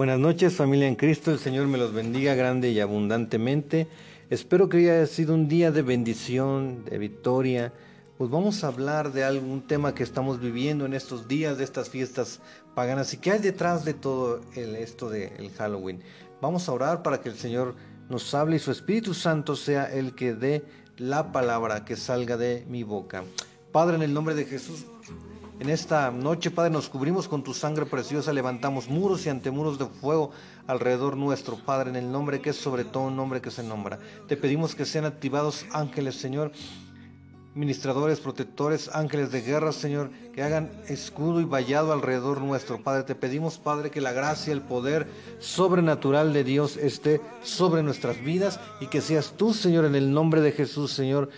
Buenas noches familia en Cristo, el Señor me los bendiga grande y abundantemente. Espero que haya sido un día de bendición, de victoria. Pues vamos a hablar de algún tema que estamos viviendo en estos días de estas fiestas paganas y que hay detrás de todo esto del Halloween. Vamos a orar para que el Señor nos hable y su Espíritu Santo sea el que dé la palabra que salga de mi boca. Padre, en el nombre de Jesús, en esta noche, Padre, nos cubrimos con tu sangre preciosa, levantamos muros y antemuros de fuego alrededor nuestro, Padre, en el nombre que es sobre todo un nombre que se nombra. Te pedimos que sean activados ángeles, Señor, ministradores, protectores, ángeles de guerra, Señor, que hagan escudo y vallado alrededor nuestro. Padre, te pedimos, Padre, que la gracia, el poder sobrenatural de Dios esté sobre nuestras vidas y que seas tú, Señor, en el nombre de Jesús, Señor,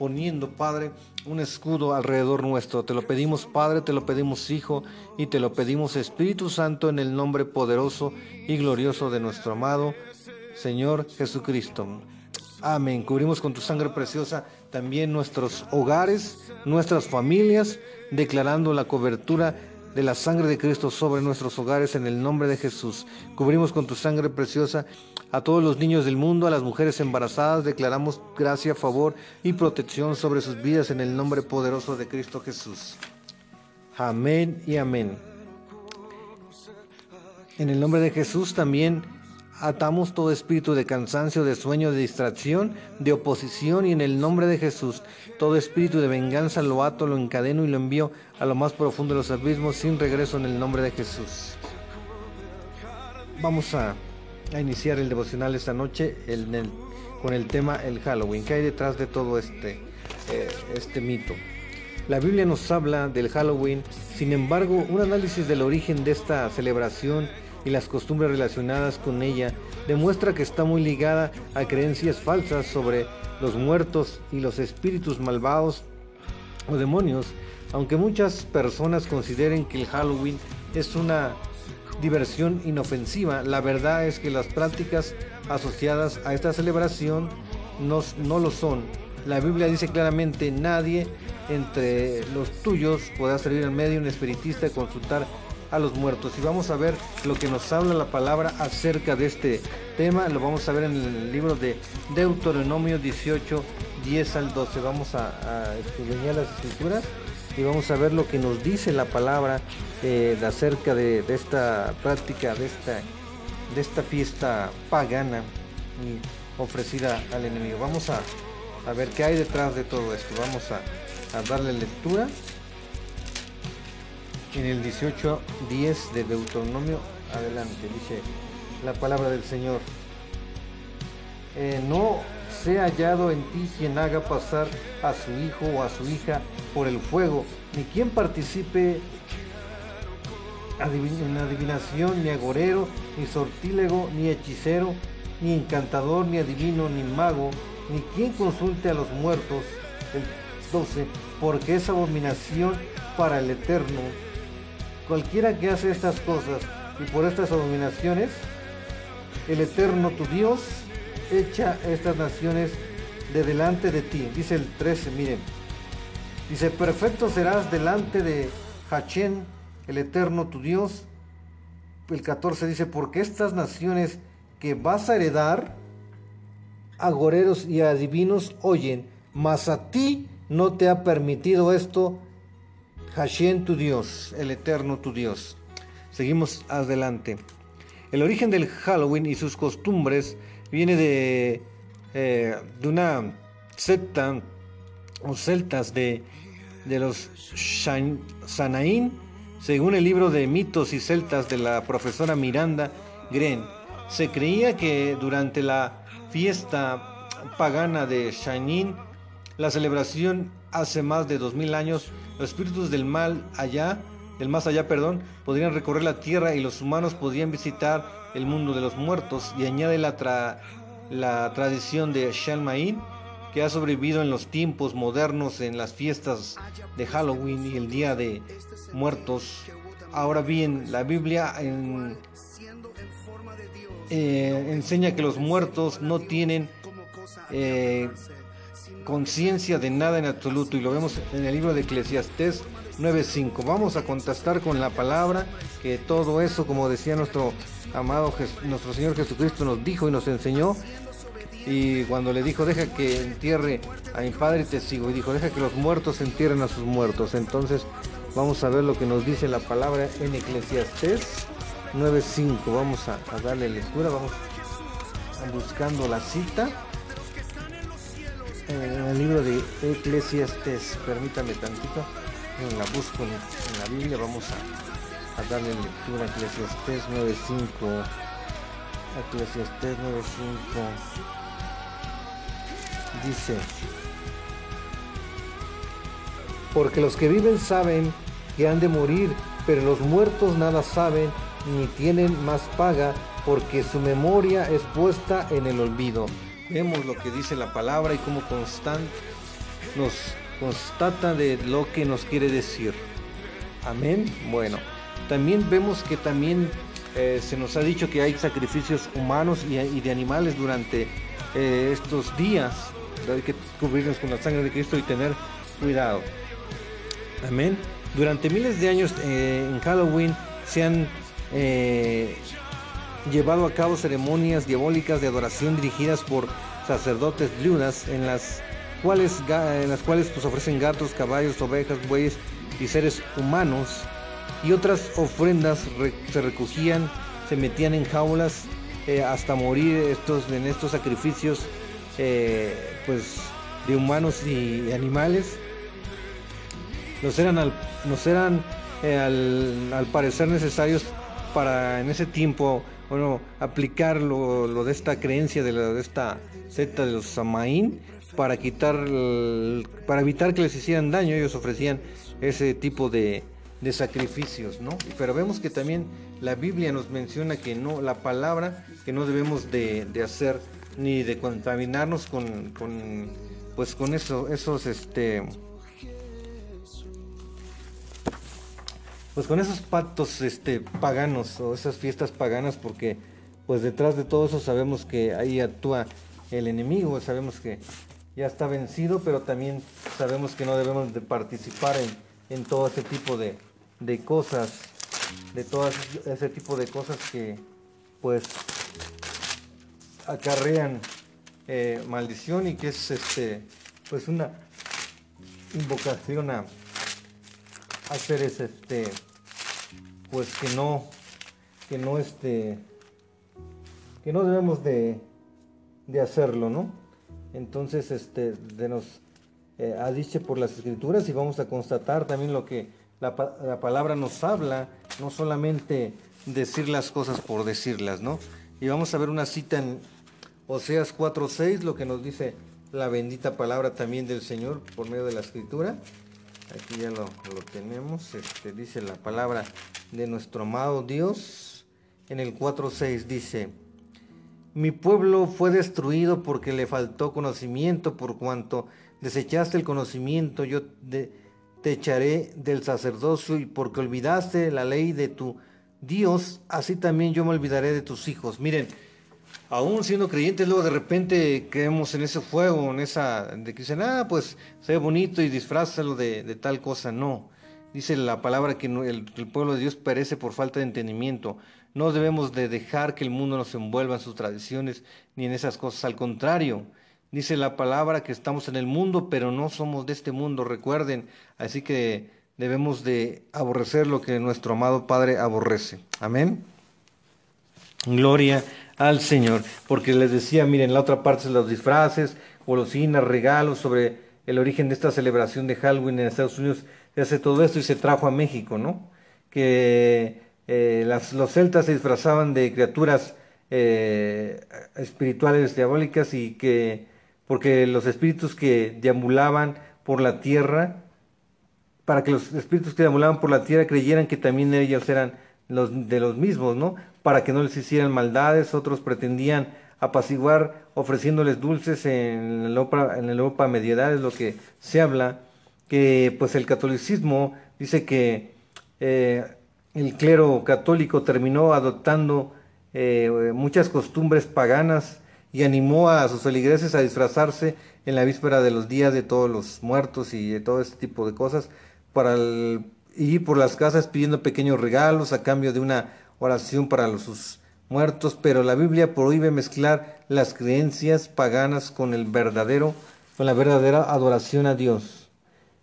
poniendo, Padre, un escudo alrededor nuestro. Te lo pedimos, Padre, te lo pedimos, Hijo, y te lo pedimos, Espíritu Santo, en el nombre poderoso y glorioso de nuestro amado Señor Jesucristo. Amén. Cubrimos con tu sangre preciosa también nuestros hogares, nuestras familias, declarando la cobertura de la sangre de Cristo sobre nuestros hogares en el nombre de Jesús. Cubrimos con tu sangre preciosa a todos los niños del mundo, a las mujeres embarazadas, declaramos gracia, favor y protección sobre sus vidas en el nombre poderoso de Cristo Jesús. Amén y amén. En el nombre de Jesús también atamos todo espíritu de cansancio, de sueño, de distracción, de oposición y en el nombre de Jesús todo espíritu de venganza lo ato, lo encadeno y lo envío a lo más profundo de los abismos sin regreso en el nombre de Jesús. Vamos a, iniciar el devocional esta noche con el tema el Halloween. ¿Qué hay detrás de todo este, eh, este mito? La Biblia nos habla del Halloween, sin embargo, un análisis del origen de esta celebración y las costumbres relacionadas con ella demuestra que está muy ligada a creencias falsas sobre los muertos y los espíritus malvados o demonios, aunque muchas personas consideren que el Halloween es una diversión inofensiva, la verdad es que las prácticas asociadas a esta celebración no, no lo son. La Biblia dice claramente, nadie entre los tuyos podrá salir en medio un espiritista y consultar a los muertos. Y vamos a ver lo que nos habla la palabra acerca de este tema. Lo vamos a ver en el libro de Deuteronomio 18, 10 al 12. Vamos a, a las escrituras y vamos a ver lo que nos dice la palabra eh, acerca de, esta práctica, de esta, de esta fiesta pagana y ofrecida al enemigo. Vamos a, a ver qué hay detrás de todo esto. Vamos a darle lectura en el 18.10 de Deuteronomio, adelante, dice la palabra del Señor. Eh, no sea hallado en ti quien haga pasar a su hijo o a su hija por el fuego, ni quien participe en adivinación, ni agorero, ni sortílego, ni hechicero, ni encantador, ni adivino, ni mago, ni quien consulte a los muertos. El 12, porque es abominación para el Eterno Cualquiera que hace estas cosas y por estas abominaciones, el eterno tu Dios echa estas naciones de delante de ti. Dice el 13, miren. Dice, perfecto serás delante de Hachén, el eterno tu Dios. El 14 dice, porque estas naciones que vas a heredar, agoreros y adivinos oyen, mas a ti no te ha permitido esto Hashem tu Dios, el eterno tu Dios. Seguimos adelante. El origen del Halloween y sus costumbres viene de, eh, una secta o celtas de, de los Sanaín, según el libro de mitos y celtas de la profesora Miranda Gren. Se creía que durante la fiesta pagana de Shanin, la celebración hace más de dos mil años, los espíritus del mal allá, del más allá, perdón, podrían recorrer la tierra y los humanos podían visitar el mundo de los muertos y añade la, la tradición de Shalmain que ha sobrevivido en los tiempos modernos en las fiestas de Halloween y el Día de Muertos. Ahora bien, la Biblia eh, enseña que los muertos no tienen eh, conciencia de nada en absoluto y lo vemos en el libro de Eclesiastés 9.5. Vamos a contestar con la palabra que todo eso, como decía nuestro amado nuestro Señor Jesucristo, nos dijo y nos enseñó. Y cuando le dijo, deja que entierre a mi padre te sigo. Y dijo, deja que los muertos entierren a sus muertos. Entonces vamos a ver lo que nos dice la palabra en Eclesiastés 9.5. Vamos a, a darle lectura. Vamos buscando la cita en el libro de Eclesiastes. Permítame tantito, la busco en, la Biblia. Vamos a, darle lectura a Eclesiastes 9.5. Eclesiastes 9.5 dice, porque los que viven saben que han de morir, pero los muertos nada saben ni tienen más paga, porque su memoria es puesta en el olvido. Vemos lo que dice la palabra y cómo constan, nos constata de lo que nos quiere decir. Amén. Bueno, también vemos que también eh, se nos ha dicho que hay sacrificios humanos y, de animales durante eh, estos días. Hay que cubrirnos con la sangre de Cristo y tener cuidado. Amén. Durante miles de años eh, en Halloween se han llevado a cabo ceremonias diabólicas de adoración dirigidas por sacerdotes viudas en las cuales, en las cuales pues, ofrecen gatos, caballos, ovejas, bueyes y seres humanos y otras ofrendas se recogían, se metían en jaulas eh, hasta morir estos, en estos sacrificios eh, pues, de humanos y animales. Nos eran, nos eran eh, al parecer necesarios para en ese tiempo bueno, aplicar lo, de esta creencia de, de esta secta de los Samaín para quitar, para evitar que les hicieran daño, ellos ofrecían ese tipo de, de sacrificios, ¿no? Pero vemos que también la Biblia nos menciona que no, la palabra que no debemos de, de hacer ni de contaminarnos con, con pues con eso, esos este pues con esos pactos este, paganos o esas fiestas paganas, porque pues detrás de todo eso sabemos que ahí actúa el enemigo, sabemos que ya está vencido, pero también sabemos que no debemos de participar en, todo ese tipo de, cosas, de todo ese tipo de cosas que pues acarrean eh, maldición y que es este pues una invocación a hacer es este pues que no, que no este, que no debemos de, de hacerlo, ¿no? Entonces, este, de nos eh, ha dicho por las escrituras y vamos a constatar también lo que la, la, palabra nos habla, no solamente decir las cosas por decirlas, ¿no? Y vamos a ver una cita en Oseas 4.6, lo que nos dice la bendita palabra también del Señor por medio de la escritura. Aquí ya lo, tenemos. Este, dice la palabra de nuestro amado Dios. En el 4.6 dice, mi pueblo fue destruido porque le faltó conocimiento, por cuanto desechaste el conocimiento, yo te echaré del sacerdocio y porque olvidaste la ley de tu Dios, así también yo me olvidaré de tus hijos. Miren, aún siendo creyentes, luego de repente creemos en ese fuego, en esa, de que dicen, ah, pues se ve bonito y disfrázalo de, de tal cosa. No, dice la palabra que el, pueblo de Dios perece por falta de entendimiento. No debemos de dejar que el mundo nos envuelva en sus tradiciones ni en esas cosas. Al contrario, dice la palabra que estamos en el mundo, pero no somos de este mundo, recuerden. Así que debemos de aborrecer lo que nuestro amado Padre aborrece. Amén. Gloria al Señor, porque les decía, miren, la otra parte de los disfraces, golosinas, regalos sobre el origen de esta celebración de Halloween en Estados Unidos, se hace todo esto y se trajo a México, ¿no? Que eh, las, los celtas se disfrazaban de criaturas eh, espirituales diabólicas y que, porque los espíritus que deambulaban por la tierra, para que los espíritus que deambulaban por la tierra creyeran que también ellos eran los, de los mismos, ¿no? Para que no les hicieran maldades, otros pretendían apaciguar ofreciéndoles dulces en la Europa, en la Europa medieval, es lo que se habla, que pues el catolicismo dice que eh, el clero católico terminó adoptando eh, muchas costumbres paganas y animó a sus feligreses a disfrazarse en la víspera de los días de todos los muertos y de todo este tipo de cosas, para ir por las casas pidiendo pequeños regalos a cambio de una oración para los, sus muertos, pero la Biblia prohíbe mezclar las creencias paganas con el verdadero, con la verdadera adoración a Dios.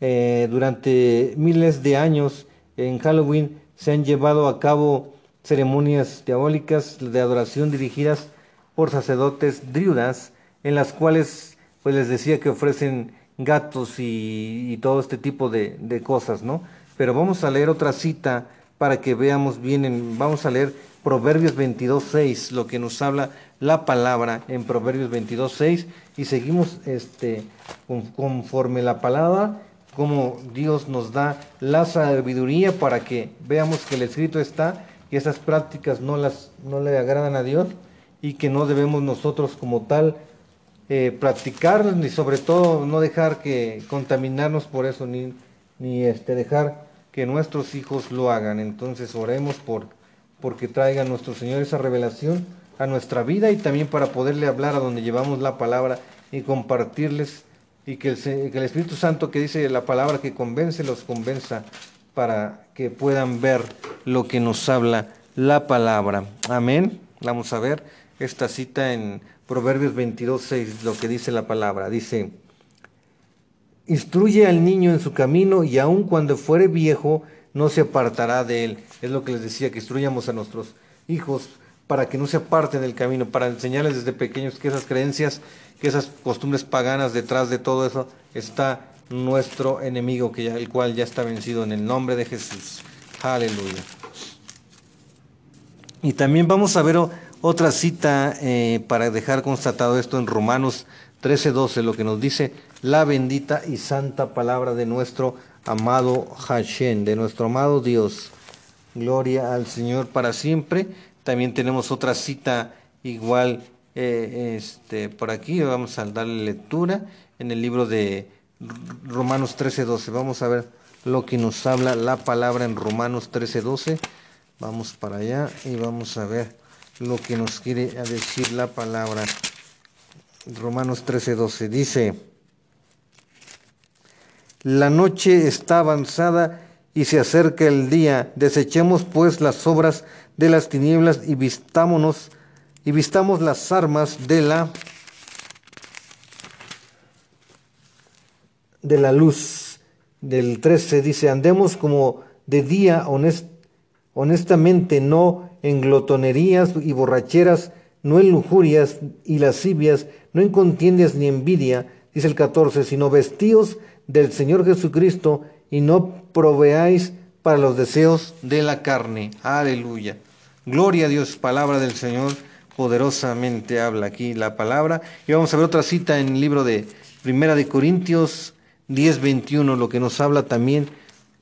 Eh, durante miles de años en Halloween se han llevado a cabo ceremonias diabólicas de adoración dirigidas por sacerdotes driudas, en las cuales pues les decía que ofrecen gatos y, todo este tipo de, cosas, ¿no? Pero vamos a leer otra cita para que veamos bien, vamos a leer Proverbios 22.6, lo que nos habla la palabra en Proverbios 22.6 y seguimos este, conforme la palabra, como Dios nos da la sabiduría para que veamos que el escrito está y esas prácticas no, las, no le agradan a Dios y que no debemos nosotros como tal eh, practicar ni sobre todo no dejar que contaminarnos por eso ni, ni este, dejar que nuestros hijos lo hagan. Entonces oremos por porque traiga nuestro Señor esa revelación a nuestra vida y también para poderle hablar a donde llevamos la palabra y compartirles y que el, que el Espíritu Santo que dice la palabra que convence los convenza para que puedan ver lo que nos habla la palabra. Amén. Vamos a ver esta cita en Proverbios 22, 6, lo que dice la palabra. Dice, instruye al niño en su camino y aun cuando fuere viejo no se apartará de él. Es lo que les decía, que instruyamos a nuestros hijos para que no se aparten del camino, para enseñarles desde pequeños que esas creencias, que esas costumbres paganas detrás de todo eso está nuestro enemigo, que el cual ya está vencido en el nombre de Jesús. Aleluya. Y también vamos a ver otra cita eh, para dejar constatado esto en Romanos 13:12, lo que nos dice la bendita y santa palabra de nuestro amado Hashem, de nuestro amado Dios. Gloria al Señor para siempre. También tenemos otra cita igual eh, este, por aquí, vamos a darle lectura en el libro de Romanos 13:12. Vamos a ver lo que nos habla la palabra en Romanos 13:12. Vamos para allá y vamos a ver lo que nos quiere decir la palabra. Romanos 13:12 dice, la noche está avanzada y se acerca el día, desechemos pues las obras de las tinieblas y vistámonos y vistamos las armas de la de la luz. Del 13 dice, andemos como de día honestamente, no en glotonerías y borracheras, no en lujurias y lascivias, no en contiendas ni envidia, dice el 14, sino vestíos del Señor Jesucristo y no proveáis para los deseos de la carne. Aleluya. Gloria a Dios, palabra del Señor, poderosamente habla aquí la palabra. Y vamos a ver otra cita en el libro de Primera de Corintios 10:21, lo que nos habla también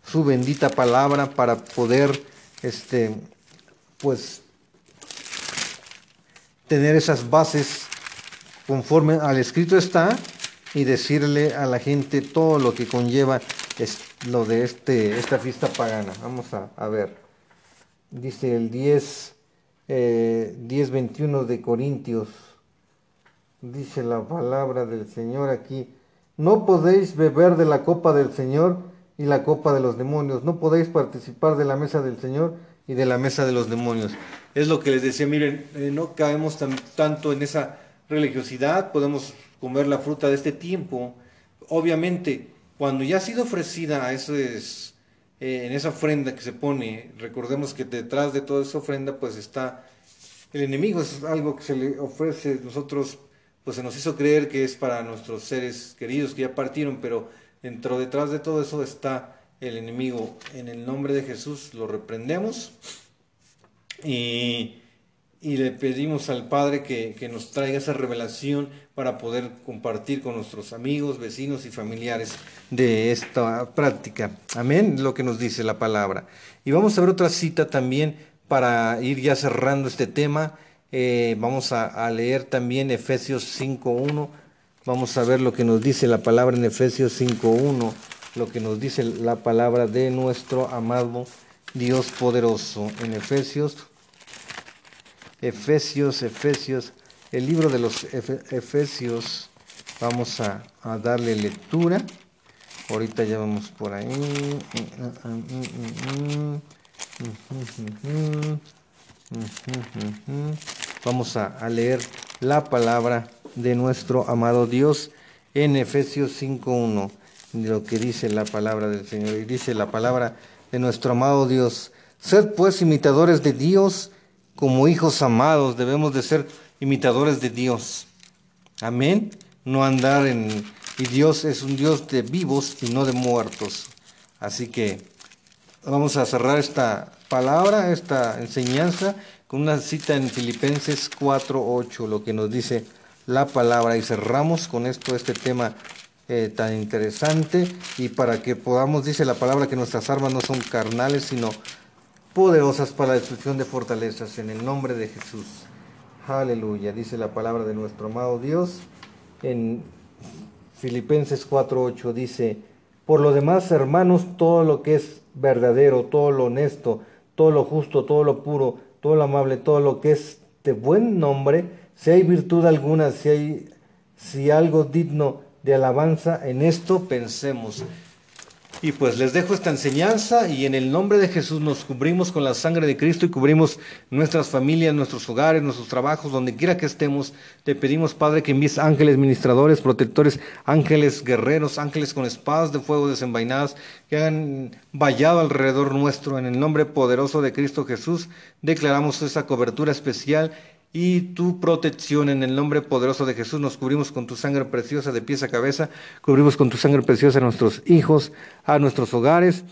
su bendita palabra para poder este pues tener esas bases conforme al escrito está y decirle a la gente todo lo que conlleva es lo de este, esta fiesta pagana. Vamos a, ver. Dice el 10, eh, 10, 21 de Corintios. Dice la palabra del Señor aquí. No podéis beber de la copa del Señor y la copa de los demonios. No podéis participar de la mesa del Señor y de la mesa de los demonios. Es lo que les decía, miren, eh, no caemos tanto en esa religiosidad, podemos comer la fruta de este tiempo. Obviamente, cuando ya ha sido ofrecida a eh, en esa ofrenda que se pone, recordemos que detrás de toda esa ofrenda pues está el enemigo, es algo que se le ofrece, nosotros pues se nos hizo creer que es para nuestros seres queridos que ya partieron, pero dentro detrás de todo eso está el enemigo. En el nombre de Jesús lo reprendemos y y le pedimos al Padre que, nos traiga esa revelación para poder compartir con nuestros amigos, vecinos y familiares de esta práctica. Amén, lo que nos dice la palabra. Y vamos a ver otra cita también para ir ya cerrando este tema. Eh, vamos a, a, leer también Efesios 5.1. Vamos a ver lo que nos dice la palabra en Efesios 5.1, lo que nos dice la palabra de nuestro amado Dios poderoso. En Efesios Efesios, Efesios, el libro de los Efesios, Vamos a, darle lectura. Ahorita ya vamos por ahí. Vamos a, leer la palabra de nuestro amado Dios en Efesios 5.1, lo que dice la palabra del Señor. Y dice la palabra de nuestro amado Dios. Sed pues imitadores de Dios como hijos amados. Debemos de ser imitadores de Dios. Amén. No andar en... Y Dios es un Dios de vivos y no de muertos. Así que vamos a cerrar esta palabra, esta enseñanza, con una cita en Filipenses 4.8, lo que nos dice la palabra. Y cerramos con esto este tema eh, tan interesante. Y para que podamos, dice la palabra, que nuestras armas no son carnales, sino poderosas para la destrucción de fortalezas. En el nombre de Jesús. Aleluya, dice la palabra de nuestro amado Dios. En Filipenses 4:8 dice, por lo demás, hermanos, todo lo que es verdadero, todo lo honesto, todo lo justo, todo lo puro, todo lo amable, todo lo que es de buen nombre, si hay virtud alguna, si hay si algo digno de alabanza, en esto pensemos. Y pues les dejo esta enseñanza y en el nombre de Jesús nos cubrimos con la sangre de Cristo y cubrimos nuestras familias, nuestros hogares, nuestros trabajos, donde quiera que estemos. Te pedimos, Padre, que envíes ángeles ministradores, protectores, ángeles guerreros, ángeles con espadas de fuego desenvainadas, que hagan vallado alrededor nuestro. En el nombre poderoso de Cristo Jesús, declaramos esa cobertura especial y tu protección en el nombre poderoso de Jesús. Nos cubrimos con tu sangre preciosa de pies a cabeza, cubrimos con tu sangre preciosa a nuestros hijos, a nuestros hogares.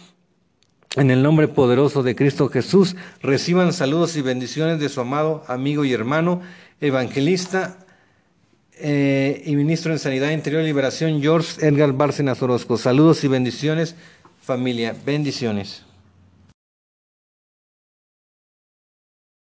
En el nombre poderoso de Cristo Jesús, reciban saludos y bendiciones de su amado amigo y hermano, evangelista eh, y ministro en Sanidad Interior y Liberación, George Edgar Bárcenas Orozco. Saludos y bendiciones, familia. Bendiciones.